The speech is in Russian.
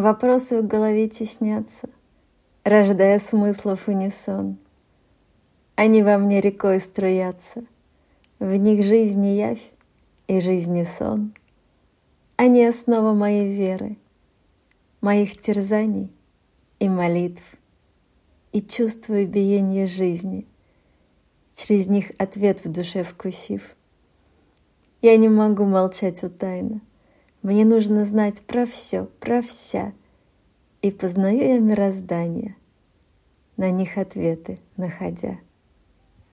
Вопросы в голове теснятся, рождая смыслов унисон. Они во мне рекой струятся, в них жизни явь и жизни сон. Они основа моей веры, моих терзаний и молитв. И чувствую биение жизни, через них ответ в душе вкусив. Я не могу молчать у тайны, мне нужно знать про все, про вся, и познаю я мироздание, на них ответы находя.